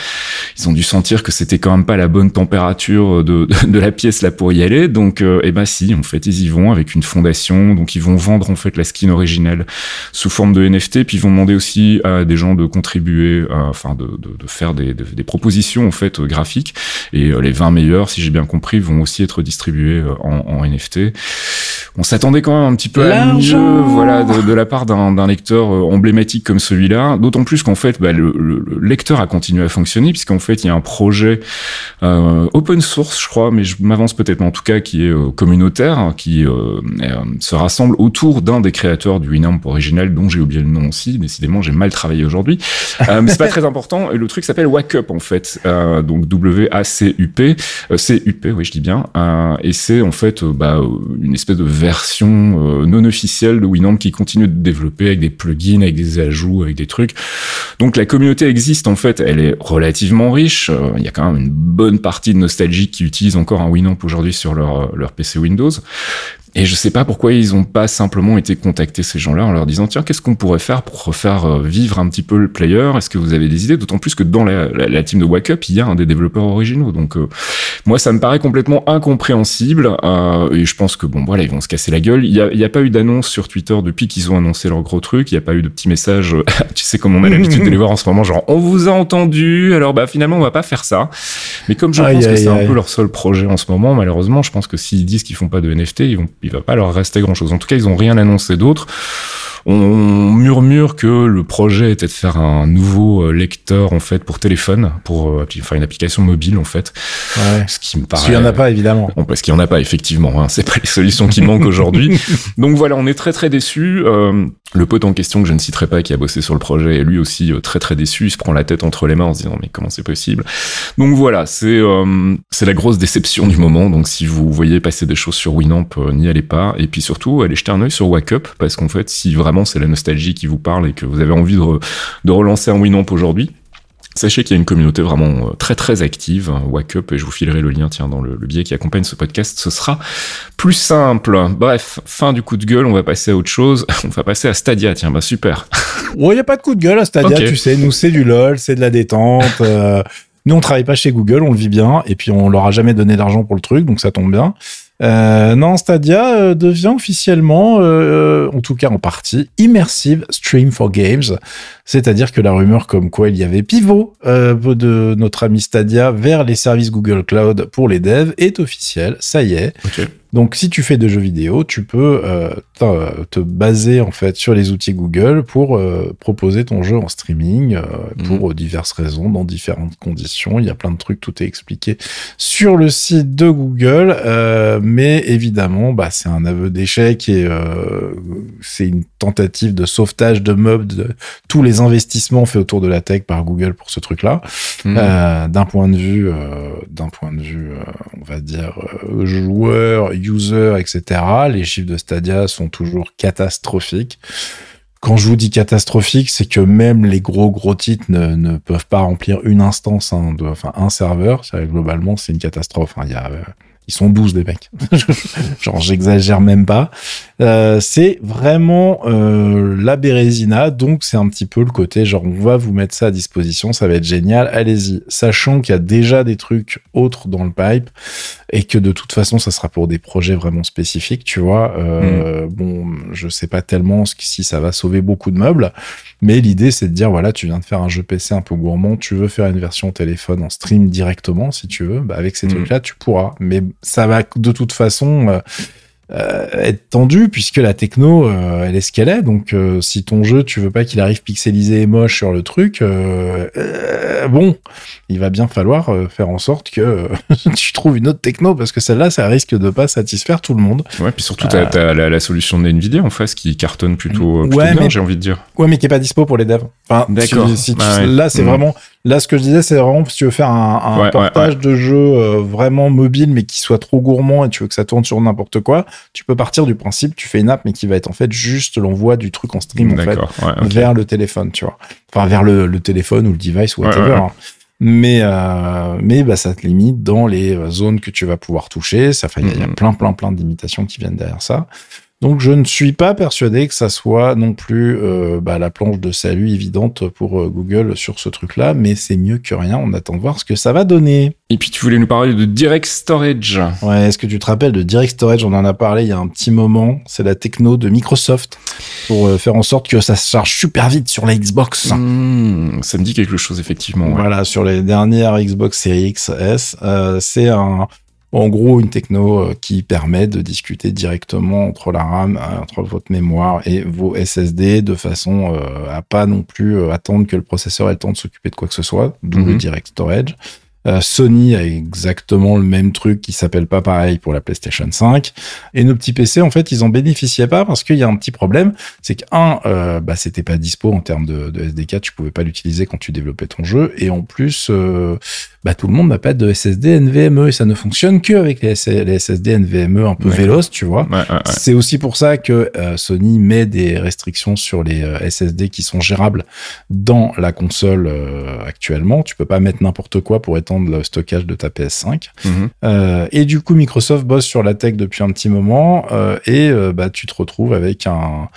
Ils ont dû sentir que c'était quand même pas la bonne température de, de, la pièce là pour y aller. Donc, euh, eh ben si, en fait, ils y vont avec une fondation. Donc, ils vont vendre en fait la skin originelle sous forme de NFT, puis ils vont demander aussi à des gens de contribuer, euh, enfin de, de, faire des, des, propositions en fait graphiques. Et euh, les 20 meilleurs, si j'ai bien compris, vont aussi être distribués euh, en, en NFT. On s'attendait quand même un petit peu à mieux, voilà, de, de la part d'un lecteur emblématique comme celui-là. D'autant plus qu'en fait, bah, le, le, lecteur a continué à fonctionner puisqu'en fait, il y a un projet euh, open source, je crois, mais je m'avance peut-être, en tout cas, qui est euh, communautaire, qui euh, se rassemble autour d'un des créateurs du Winamp original, dont j'ai oublié le nom aussi. Décidément, j'ai mal travaillé aujourd'hui. Euh, mais c'est pas très important. Et le truc s'appelle Wake Up en fait. Euh, donc W A C U P, euh, C U P, oui je dis bien. Euh, et c'est en fait bah, une espèce de version euh, non officielle de Winamp qui continue de développer avec des plugins, avec des ajouts, avec des trucs. Donc la communauté existe en fait, elle est relativement riche. Euh, il y a quand même une bonne partie de nostalgiques qui utilisent encore un Winamp aujourd'hui sur leur, leur PC Windows. Et je sais pas pourquoi ils ont pas simplement été contactés ces gens-là en leur disant tiens qu'est-ce qu'on pourrait faire pour refaire euh, vivre un petit peu le player? Est-ce que vous avez des idées? D'autant plus que dans la, la, team de Wake Up il y a un des développeurs originaux. Donc euh, moi ça me paraît complètement incompréhensible euh, et je pense que bon voilà ils vont se casser la gueule. Il y a, y a pas eu d'annonce sur Twitter depuis qu'ils ont annoncé leur gros truc. Il y a pas eu de petits messages. tu sais comme on a l'habitude de les voir en ce moment genre on vous a entendu alors bah finalement on va pas faire ça. Mais comme je pense que c'est un peu leur seul projet en ce moment malheureusement je pense que s'ils disent qu'ils font pas de NFT ils vont il va pas leur rester grand chose. En tout cas, ils ont rien annoncé d'autre. On murmure que le projet était de faire un nouveau euh, lecteur en fait pour téléphone, pour euh, faire une application mobile en fait. Ouais. Ce qui me paraît. Parce qu'il y en a pas évidemment. Bon, parce qu'il y en a pas effectivement. Hein. C'est pas les solutions qui manquent aujourd'hui. Donc voilà, on est très très déçus. Euh, le pote en question que je ne citerai pas, qui a bossé sur le projet, est lui aussi très très déçu. Il se prend la tête entre les mains en se disant mais comment c'est possible? Donc voilà, c'est euh, c'est la grosse déception du moment. Donc si vous voyez passer des choses sur Winamp, n'y allez pas. Et puis surtout, allez jeter un œil sur Wake Up parce qu'en fait, si vraiment c'est la nostalgie qui vous parle et que vous avez envie de, de relancer un Winamp aujourd'hui, Sachez qu'il y a une communauté vraiment euh, très très active, hein, Wake Up, et je vous filerai le lien tiens dans le, le billet qui accompagne ce podcast, ce sera plus simple. Bref, fin du coup de gueule, on va passer à autre chose, on va passer à Stadia, tiens, bah super. Ouais, il n'y a pas de coup de gueule à Stadia, tu sais, nous c'est du lol, c'est de la détente. Euh, nous on travaille pas chez Google, on le vit bien, et puis on leur a jamais donné d'argent pour le truc, donc ça tombe bien. Euh, non, Stadia euh, devient officiellement, euh, en tout cas en partie, Immersive Stream for Games. C'est-à-dire que la rumeur comme quoi il y avait pivot de notre ami Stadia vers les services Google Cloud pour les devs est officielle. Ça y est. Donc, si tu fais de jeux vidéo, tu peux euh, te baser en fait sur les outils Google pour euh, proposer ton jeu en streaming euh, pour mhm. diverses raisons, dans différentes conditions. Il y a plein de trucs, tout est expliqué sur le site de Google. mais évidemment, bah, c'est un aveu d'échec et c'est une tentative de sauvetage de meubles de tous les investissements faits autour de la tech par Google pour ce truc-là. Mhm. d'un point de vue, d'un point de vue, on va dire joueur user, etc., les chiffres de Stadia sont toujours catastrophiques. Quand je vous dis catastrophique, c'est que même les gros gros titres ne, peuvent pas remplir une instance, hein, de, enfin un serveur. Globalement, c'est une catastrophe. Hein. Euh, ils sont 12 des mecs. Genre, j'exagère même pas. Euh, c'est vraiment euh, la Bérésina, donc c'est un petit peu le côté genre on va vous mettre ça à disposition, ça va être génial, allez-y. Sachant qu'il y a déjà des trucs autres dans le pipe et que de toute façon ça sera pour des projets vraiment spécifiques, tu vois. Euh, mm. Bon, je sais pas tellement si ça va sauver beaucoup de meubles, mais l'idée c'est de dire voilà, tu viens de faire un jeu PC un peu gourmand, tu veux faire une version téléphone en stream directement si tu veux, bah avec ces mm. trucs-là tu pourras. Mais ça va de toute façon euh, euh, être tendu puisque la techno euh, elle est ce qu'elle est. Donc si ton jeu tu veux pas qu'il arrive pixelisé et moche sur le truc bon il va bien falloir faire en sorte que tu trouves une autre techno parce que celle-là ça risque de pas satisfaire tout le monde. Ouais puis surtout t'as as la, solution de Nvidia en face qui cartonne plutôt, plutôt bien j'ai envie de dire. Ouais mais qui est pas dispo pour les devs. Enfin d'accord. ah là c'est mm. vraiment Là, ce que je disais, c'est vraiment si tu veux faire un, portage de jeu euh, vraiment mobile, mais qui soit trop gourmand et tu veux que ça tourne sur n'importe quoi, tu peux partir du principe, tu fais une app, mais qui va être en fait juste l'envoi du truc en stream, en fait, vers le téléphone, tu vois. Enfin, vers le, téléphone ou le device ou whatever. Hein. Mais, euh, mais bah, ça te limite dans les euh, zones que tu vas pouvoir toucher. Ça, il y, a mm-hmm. plein, plein, plein d'imitations qui viennent derrière ça. Donc je ne suis pas persuadé que ça soit non plus euh, bah, la planche de salut évidente pour euh, Google sur ce truc-là, mais c'est mieux que rien. On attend de voir ce que ça va donner. Et puis tu voulais nous parler de Direct Storage. Ouais, est-ce que tu te rappelles de Direct Storage? On en a parlé il y a un petit moment. C'est la techno de Microsoft pour euh, faire en sorte que ça se charge super vite sur la Xbox. Mmh, ça me dit quelque chose effectivement. Voilà, sur les dernières Xbox Series XS, c'est un en gros, une techno euh, qui permet de discuter directement entre la RAM, euh, entre votre mémoire et vos SSD de façon euh, à pas non plus attendre que le processeur ait le temps de s'occuper de quoi que ce soit, d'où le mhm. direct storage. Sony a exactement le même truc qui s'appelle pas pareil pour la PlayStation 5. Et nos petits PC, en fait, ils en bénéficiaient pas parce qu'il y a un petit problème. C'est qu'un, euh, bah, c'était pas dispo en termes de, de, SDK. Tu pouvais pas l'utiliser quand tu développais ton jeu. Et en plus, euh, bah, tout le monde n'a pas de SSD NVMe et ça ne fonctionne que avec les, SSD NVMe un peu véloces, tu vois. C'est aussi pour ça que euh, Sony met des restrictions sur les euh, SSD qui sont gérables dans la console euh, actuellement. Tu peux pas mettre n'importe quoi pour étendre le stockage de ta PS5. Mhm. et du coup, Microsoft bosse sur la tech depuis un petit moment et bah, tu te retrouves avec un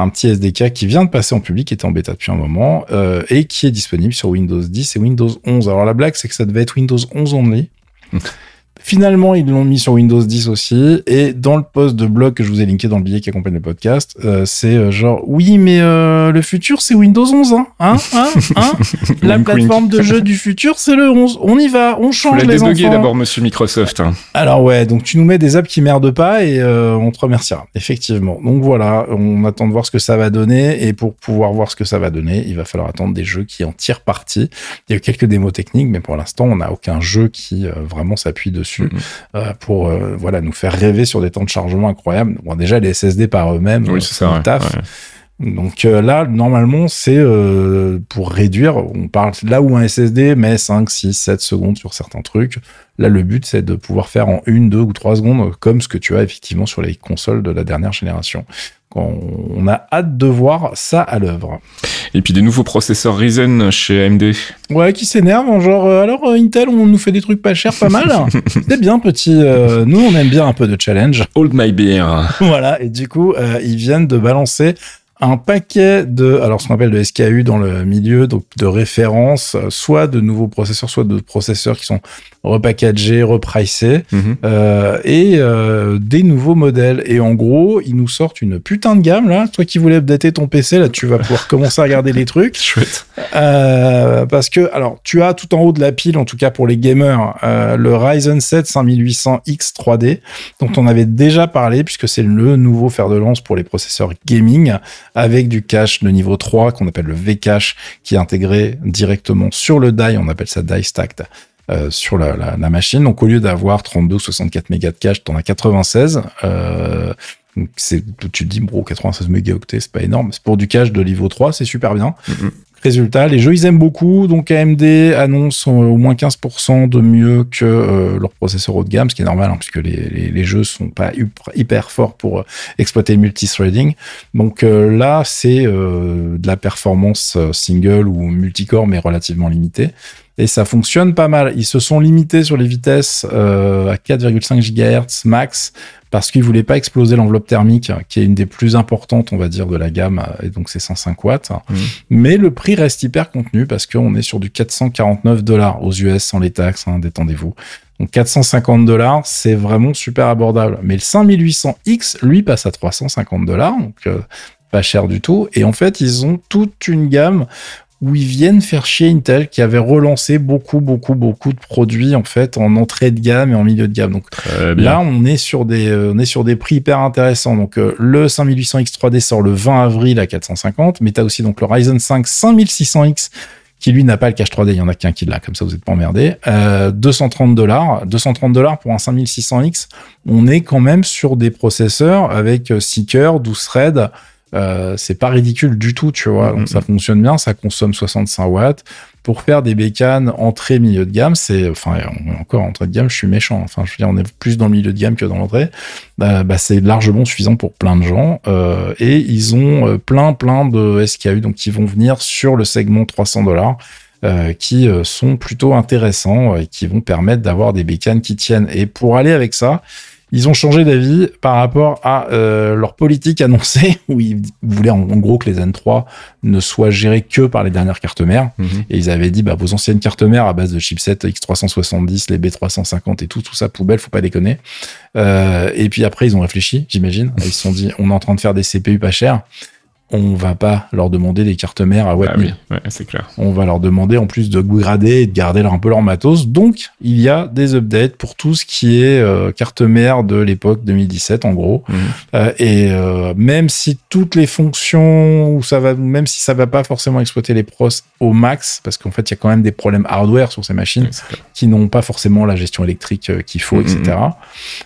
un petit SDK qui vient de passer en public, qui était en bêta depuis un moment, euh, et qui est disponible sur Windows 10 et Windows 11. Alors la blague, c'est que ça devait être Windows 11 only. Finalement, ils l'ont mis sur Windows 10 aussi. Et dans le post de blog que je vous ai linké dans le billet qui accompagne le podcast, euh, c'est euh, genre oui, mais euh, le futur c'est Windows 11, hein, hein, hein, hein La plateforme de jeu du futur c'est le 11. On y va, on change la les d'abord, Monsieur Microsoft. Hein. Alors ouais, donc tu nous mets des apps qui merdent pas et on te remerciera. Effectivement. Donc voilà, on attend de voir ce que ça va donner et pour pouvoir voir ce que ça va donner, il va falloir attendre des jeux qui en tirent parti. Il y a eu quelques démos techniques, mais pour l'instant, on n'a aucun jeu qui vraiment s'appuie dessus Mhm. Euh, pour euh, voilà nous faire rêver sur des temps de chargement incroyables. Bon, déjà les SSD par eux-mêmes, oui, c'est ça, taf. Donc euh, là, normalement, c'est pour réduire. On parle là où un SSD met 5, 6, 7 secondes sur certains trucs. Là, le but, c'est de pouvoir faire en une, deux ou trois secondes, comme ce que tu as effectivement sur les consoles de la dernière génération on a hâte de voir ça à l'œuvre. Et puis des nouveaux processeurs Ryzen chez AMD. Ouais, qui s'énervent, genre euh, alors euh, Intel, on nous fait des trucs pas chers, pas mal. C'est bien petit. Euh, nous, on aime bien un peu de challenge. Hold my beer. Voilà, et du coup, ils viennent de balancer un paquet de, alors ce qu'on appelle de SKU dans le milieu, donc de références, soit de nouveaux processeurs, soit de processeurs qui sont repackagés, repricés, mhm. euh, et euh, des nouveaux modèles. Et en gros, ils nous sortent une putain de gamme là. Toi qui voulais updater ton PC, là, tu vas pouvoir commencer à regarder les trucs. Chouette. Euh, parce que, alors, tu as tout en haut de la pile, en tout cas pour les gamers, euh, le Ryzen 7 5800X 3D, dont on avait déjà parlé, puisque c'est le nouveau fer de lance pour les processeurs gaming avec du cache de niveau 3 qu'on appelle le V-cache qui est intégré directement sur le die, on appelle ça die stacked. Euh, sur la, machine. Donc au lieu d'avoir 32 64 mégas de cache, t'en as 96. Euh, c'est, tu te dis, bro, 96 mégaoctets, c'est pas énorme. C'est pour du cache de niveau 3, c'est super bien. Mm-hmm. Résultat, les jeux ils aiment beaucoup, donc AMD annonce au moins 15% de mieux que euh, leur processeur haut de gamme, ce qui est normal hein, puisque les, les, les, jeux sont pas hyper forts pour euh, exploiter le multithreading. Donc euh, là, c'est de la performance single ou multicore mais relativement limitée. Et ça fonctionne pas mal. Ils se sont limités sur les vitesses à 4,5 GHz max parce qu'ils voulaient pas exploser l'enveloppe thermique, qui est une des plus importantes, on va dire, de la gamme, et donc c'est 105 watts. Mmh. Mais le prix reste hyper contenu parce qu'on est sur du 449 dollars aux US sans les taxes, hein, détendez-vous. Donc 450 dollars, c'est vraiment super abordable. Mais le 5800X, lui, passe à 350 dollars, donc euh, pas cher du tout. Et en fait, ils ont toute une gamme où ils viennent faire chier Intel qui avait relancé beaucoup, beaucoup, beaucoup de produits en fait en entrée de gamme et en milieu de gamme. Donc là, on est sur des, euh, on est sur des prix hyper intéressants. Donc euh, le 5800X3D sort le 20 avril à 450, mais tu as aussi donc le Ryzen 5 5600X qui lui n'a pas le cache 3D, il y en a qu'un qui l'a, comme ça vous êtes pas emmerdé. Euh, 230 dollars, 230 dollars pour un 5600X, on est quand même sur des processeurs avec 6 cœurs, 12 threads, euh, c'est pas ridicule du tout, tu vois. Donc ça fonctionne bien, ça consomme 65 watts. Pour faire des bécanes entrée milieu de gamme, c'est enfin encore entrée de gamme, je suis méchant. Enfin, je veux dire, on est plus dans le milieu de gamme que dans l'entrée. Bah, bah c'est largement suffisant pour plein de gens. Euh, et ils ont euh, plein plein de SKU donc qui vont venir sur le segment 300 dollars. Euh, qui euh, sont plutôt intéressants et qui vont permettre d'avoir des bécanes qui tiennent. Et pour aller avec ça, ils ont changé d'avis par rapport à euh, leur politique annoncée, où ils voulaient en, gros que les N3 ne soient gérés que par les dernières cartes mères. Mhm. Et ils avaient dit, bah, vos anciennes cartes mères à base de chipset X370, les B350 et tout, tout ça, poubelle, faut pas déconner. Euh, et puis après, ils ont réfléchi, j'imagine. Ils se sont dit, on est en train de faire des CPU pas chers on va pas leur demander des cartes mères à Watt Ah oui, ouais, c'est clair. On va leur demander en plus de grader et de garder leur, un peu leur matos. Donc, il y a des updates pour tout ce qui est euh, carte mère de l'époque 2017, en gros. Mhm. Euh, et euh, même si toutes les fonctions, ou ça va, même si ça va pas forcément exploiter les pros au max, parce qu'en fait, il y a quand même des problèmes hardware sur ces machines qui n'ont pas forcément la gestion électrique euh, qu'il faut, Mhm. etc.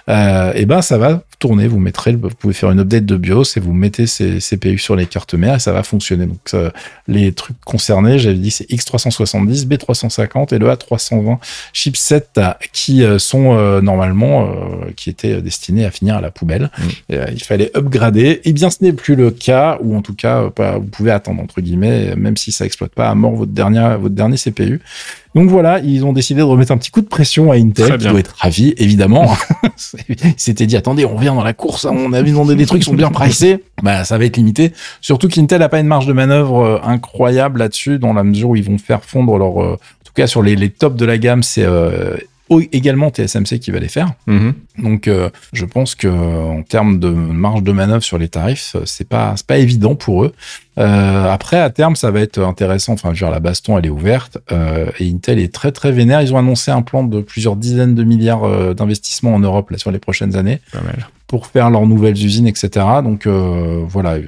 Euh, et ben, ça va tourner. Vous mettrez, vous pouvez faire une update de BIOS et vous mettez ces CPU sur les cartes mères et ça va fonctionner. Donc, ça- les trucs concernés, j'avais dit, c'est X370, B350 et le A320 chipset euh, qui euh, sont euh, normalement, euh, qui étaient destinés à finir à la poubelle. Mm. Et, euh, il fallait upgrader. Et bien, ce n'est plus le cas, ou en tout cas, pas, vous pouvez attendre, entre guillemets, même si ça exploite pas à mort votre dernier, votre dernier CPU. Donc voilà, ils ont décidé de remettre un petit coup de pression à Intel, qui doit être ravi, évidemment. Ils s'étaient dit, attendez, on revient dans la course, hein, on avait demandé des trucs qui sont bien pricés. Bah, ça va être limité. Surtout qu'Intel a pas une marge de manœuvre euh, incroyable là-dessus, dans la mesure où ils vont faire fondre leur, euh, en tout cas sur les, les tops de la gamme, c'est euh, également TSMC qui va les faire. Mhm. Donc, euh, je pense que en termes de marge de manœuvre sur les tarifs, euh, c'est pas c'est pas évident pour eux. Euh, après, à terme, ça va être intéressant. Enfin, je veux dire, la baston, elle est ouverte euh, et Intel est très très vénère. Ils ont annoncé un plan de plusieurs dizaines de milliards d'investissements en Europe là sur les prochaines années Pas mal. Pour faire leurs nouvelles usines, etc. Donc euh, voilà, euh,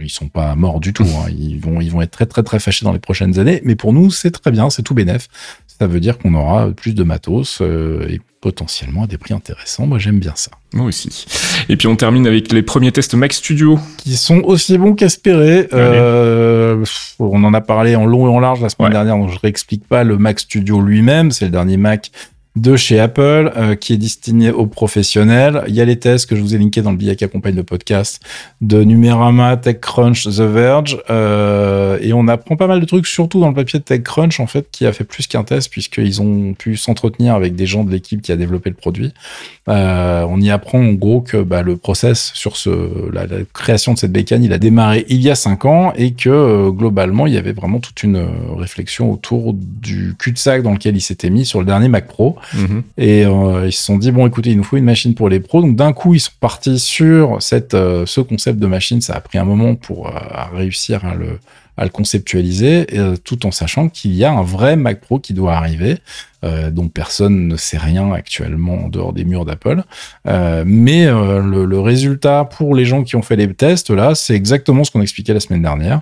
ils sont pas morts du tout. hein. Ils vont ils vont être très très très fâchés dans les prochaines années. Mais pour nous, c'est très bien, c'est tout bénef. Ça veut dire qu'on aura plus de matos euh, et potentiellement à des prix intéressants. Moi, j'aime bien ça. Moi aussi. Et puis on termine avec les premiers tests Mac Studio. Qui sont aussi bons qu'espérés. Euh, on en a parlé en long et en large la semaine Ouais. dernière, donc je réexplique pas le Mac Studio lui-même. C'est le dernier Mac de chez Apple euh, qui est destiné aux professionnels. Il y a les tests que je vous ai linkés dans le billet qui accompagne le podcast de Numérama, TechCrunch, The Verge. euh, et on apprend pas mal de trucs, surtout dans le papier de TechCrunch, en fait, qui a fait plus qu'un test, puisqu'ils ont pu s'entretenir avec des gens de l'équipe qui a développé le produit. Euh, on y apprend en gros que bah, le process sur la, création de cette bécane, il a démarré il y a cinq ans et que globalement, il y avait vraiment toute une réflexion autour du cul-de-sac dans lequel il s'était mis sur le dernier Mac Pro. Mhm. Et euh, ils se sont dit bon écoutez il nous faut une machine pour les pros. Donc d'un coup ils sont partis sur euh, ce concept de machine. Ça a pris un moment pour euh, réussir à le à le conceptualiser tout en sachant qu'il y a un vrai Mac Pro qui doit arriver euh, dont personne ne sait rien actuellement en dehors des murs d'Apple Euh, mais euh, le, le résultat pour les gens qui ont fait les tests là c'est exactement ce qu'on expliquait la semaine dernière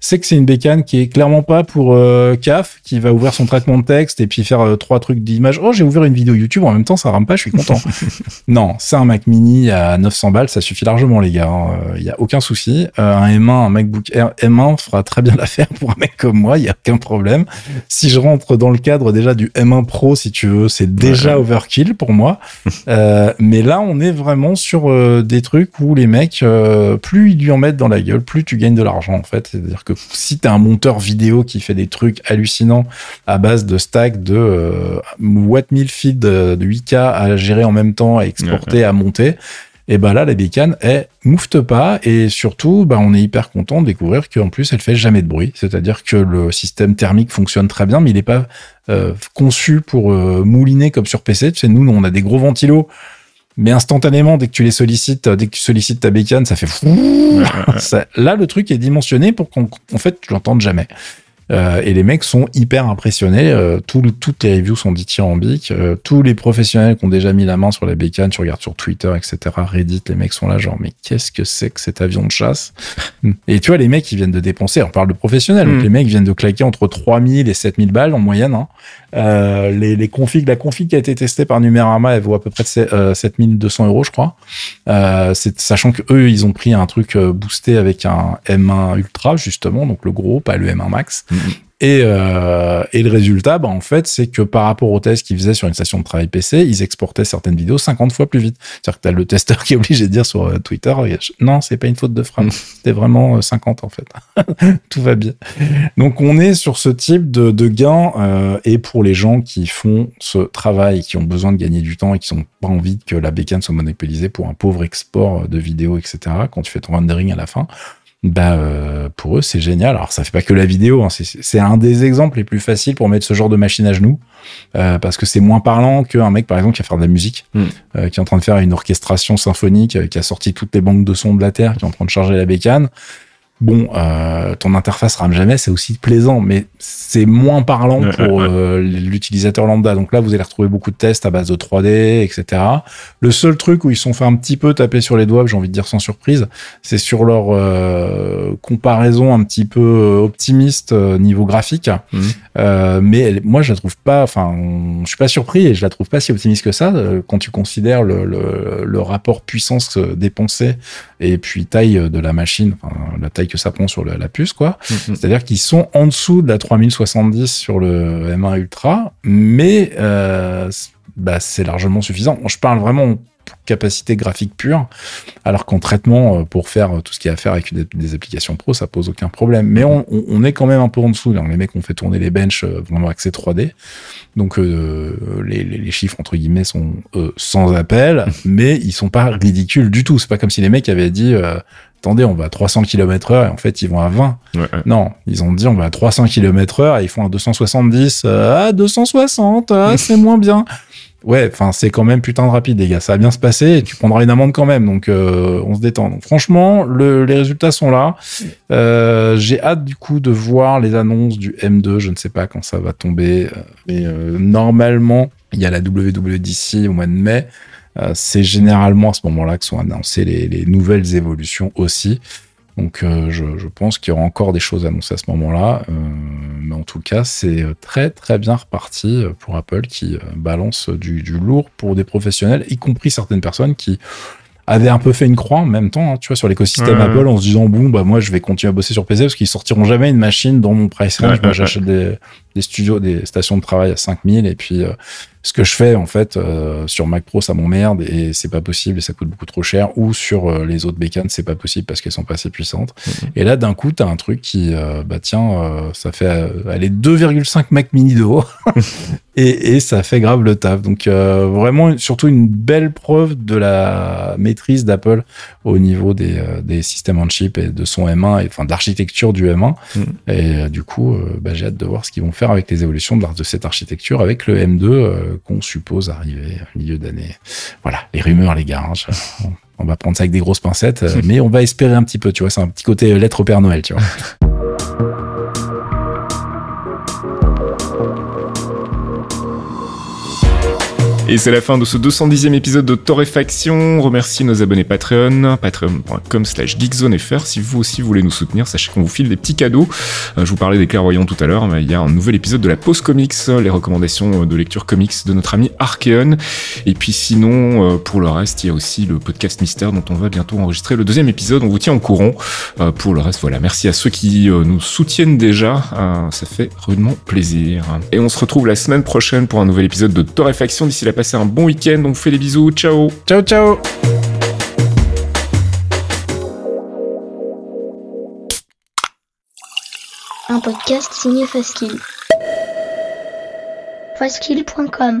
c'est que c'est une bécane qui est clairement pas pour CAF, qui va ouvrir son traitement de texte et puis faire trois trucs d'image. Oh, j'ai ouvert une vidéo YouTube en même temps, ça rame pas, je suis content. non, c'est un Mac Mini à 900 balles, ça suffit largement, les gars. Il y a aucun souci. Un M1, un MacBook Air M1 fera très bien l'affaire pour un mec comme moi, il y a aucun problème. Si je rentre dans le cadre déjà du M1 Pro, si tu veux, c'est déjà Ouais. overkill pour moi. Euh, mais là, on est vraiment sur euh, des trucs où les mecs, euh, plus ils lui en mettent dans la gueule, plus tu gagnes de l'argent en fait. C'est-à-dire que si t'es un monteur vidéo qui fait des trucs hallucinants à base de stack de watt 1000 feeds de, de 8K à gérer en même temps, à exporter, à monter, et ben là la bécane elle moufte pas et surtout bah on est hyper content de découvrir qu'en plus elle fait jamais de bruit. C'est-à-dire que le système thermique fonctionne très bien mais il est pas euh, conçu pour euh, mouliner comme sur PC tu sais nous on a des gros ventilos. Mais instantanément dès que tu les sollicites dès que tu sollicites ta bécane ça fait fou. Ça- là le truc est dimensionné pour qu'en en fait tu l'entendes jamais euh, et les mecs sont hyper impressionnés. Euh, tout toutes les reviews sont dithyrambiques. Euh, tous les professionnels qui ont déjà mis la main sur la bécane, tu regardes sur Twitter, etc., Reddit, les mecs sont là genre, mais qu'est-ce que c'est que cet avion de chasse Et tu vois, les mecs, ils viennent de dépenser, on parle de professionnels, donc Mm. les mecs viennent de claquer entre 3000 et 7000 balles en moyenne. Hein. Euh, les, les configs, la config qui a été testée par Numérama, elle vaut à peu près se- euh, 7200 euros, je crois. Euh, sachant que eux, ils ont pris un truc euh, boosté avec un M1 Ultra, justement, donc le gros, pas le M1 Max. Mhm. Et, euh, et le résultat, bah, en fait, c'est que par rapport au test qu'ils faisaient sur une station de travail PC, ils exportaient certaines vidéos 50 fois plus vite. C'est-à-dire que t'as le testeur qui est obligé de dire sur euh, Twitter, non, c'est pas une faute de frappe, Mhm. c'était vraiment euh, 50 en fait. Tout va bien. Donc on est sur ce type de, de gain euh, et pour les gens qui font ce travail, qui ont besoin de gagner du temps et qui n'ont pas envie que la bécane soit monopolisée pour un pauvre export de vidéos, etc. Quand tu fais ton rendering à la fin, bah euh, pour eux c'est génial. Alors ça fait pas que la vidéo, hein, c'est- un des exemples les plus faciles pour mettre ce genre de machine à genoux euh, parce que c'est moins parlant qu'un mec par exemple qui va faire de la musique, Mm. euh, qui est en train de faire une orchestration symphonique, qui a sorti toutes les banques de sons de la terre, qui est en train de charger la bécane bon, euh, ton interface rame jamais, c'est aussi plaisant, mais c'est moins parlant pour euh, l'utilisateur lambda. Donc là, vous allez retrouver beaucoup de tests à base de 3D, etc. Le seul truc où ils sont fait un petit peu taper sur les doigts, j'ai envie de dire sans surprise, c'est sur leur euh, comparaison un petit peu optimiste niveau graphique. Mhm. mais moi, je la trouve pas, enfin, je suis pas surpris et je la trouve pas si optimiste que ça quand tu considères le, le, le rapport puissance dépensée et puis taille de la machine, enfin, la taille que ça prend sur la, puce, quoi. Mhm. C'est-à-dire qu'ils sont en dessous de la 3070 sur le M1 Ultra, mais euh, bah, c'est largement suffisant. Je parle vraiment capacité graphique pure, alors qu'en traitement, euh, pour faire tout ce qui a à faire avec des, applications pro, ça pose aucun problème. Mais on, est quand même un peu en dessous. Les mecs ont fait tourner les benches euh, vraiment accès 3D. Donc les, chiffres, entre guillemets, sont sans appel, mais ils sont pas ridicules du tout. C'est pas comme si les mecs avaient dit attendez, on va à 300 km heure et en fait, ils vont à 20. Non, ils ont dit, on va à 300 km heure et ils font à 270. Euh, ah, 260, ah, c'est moins bien. Ouais, enfin, c'est quand même putain de rapide, les gars. Ça va bien se passer et tu prendras une amende quand même. Donc, euh, on se détend. Donc, franchement, les résultats sont là. Euh, j'ai hâte, du coup, de voir les annonces du M2. Je ne sais pas quand ça va tomber. Mais normalement, il y a la WWDC au mois de mai. Euh, c'est généralement à ce moment-là que sont annoncées les, nouvelles évolutions aussi. Donc euh, je, pense qu'il y aura encore des choses annoncées à ce moment-là. Euh, mais en tout cas, c'est très très bien reparti pour Apple qui balance du, lourd pour des professionnels, y compris certaines personnes qui avaient un peu fait une croix en même temps, hein, tu vois, sur l'écosystème Apple en se disant bon bah moi je vais continuer à bosser sur PC parce qu'ils sortiront jamais une machine dans mon price range. moi j'achète des, des, studios, des stations de travail à 5000 et puis ce que je fais en fait euh, sur Mac Pro ça m'emmerde et c'est pas possible et ça coûte beaucoup trop cher ou sur euh, les autres bécanes c'est pas possible parce qu'elles sont pas assez puissantes. Mm-hmm. et là d'un coup t'as un truc qui euh, bah tiens ça fait aller 2,5 Mac mini de haut et, et, ça fait grave le taf. Donc vraiment surtout une belle preuve de la maîtrise d'Apple au niveau des, des systèmes en chip et de son M1 et enfin d'architecture du M1 mm. et du coup bah, j'ai hâte de voir ce qu'ils vont faire avec les évolutions de, de cette architecture avec le M2 qu'on suppose arriver milieu d'année. Voilà, les rumeurs, les gars. Hein, on va prendre ça avec des grosses pincettes, euh, mais on va espérer un petit peu, tu vois. C'est un petit côté lettre au Père Noël, tu vois. Et c'est la fin de ce 210e épisode de Torréfaction. Remercie nos abonnés Patreon, patreon.com slash geekzonefr. Si vous aussi voulez nous soutenir, sachez qu'on vous file des petits cadeaux. Euh, je vous parlais des clairvoyants tout à l'heure, mais il y a un nouvel épisode de la pause comics, les recommandations de lecture comics de notre ami Archeon. Et puis sinon, euh, pour le reste, il y a aussi le podcast mystère dont on va bientôt enregistrer le deuxième épisode. On vous tient au courant. Euh, pour le reste, voilà. Merci à ceux qui nous soutiennent déjà. Ça fait rudement plaisir. Et on se retrouve la semaine prochaine pour un nouvel épisode de Torréfaction. D'ici là, passez un bon week-end. On vous fait des bisous. Ciao. Ciao, ciao. Un podcast signé Faskill. Faskill.com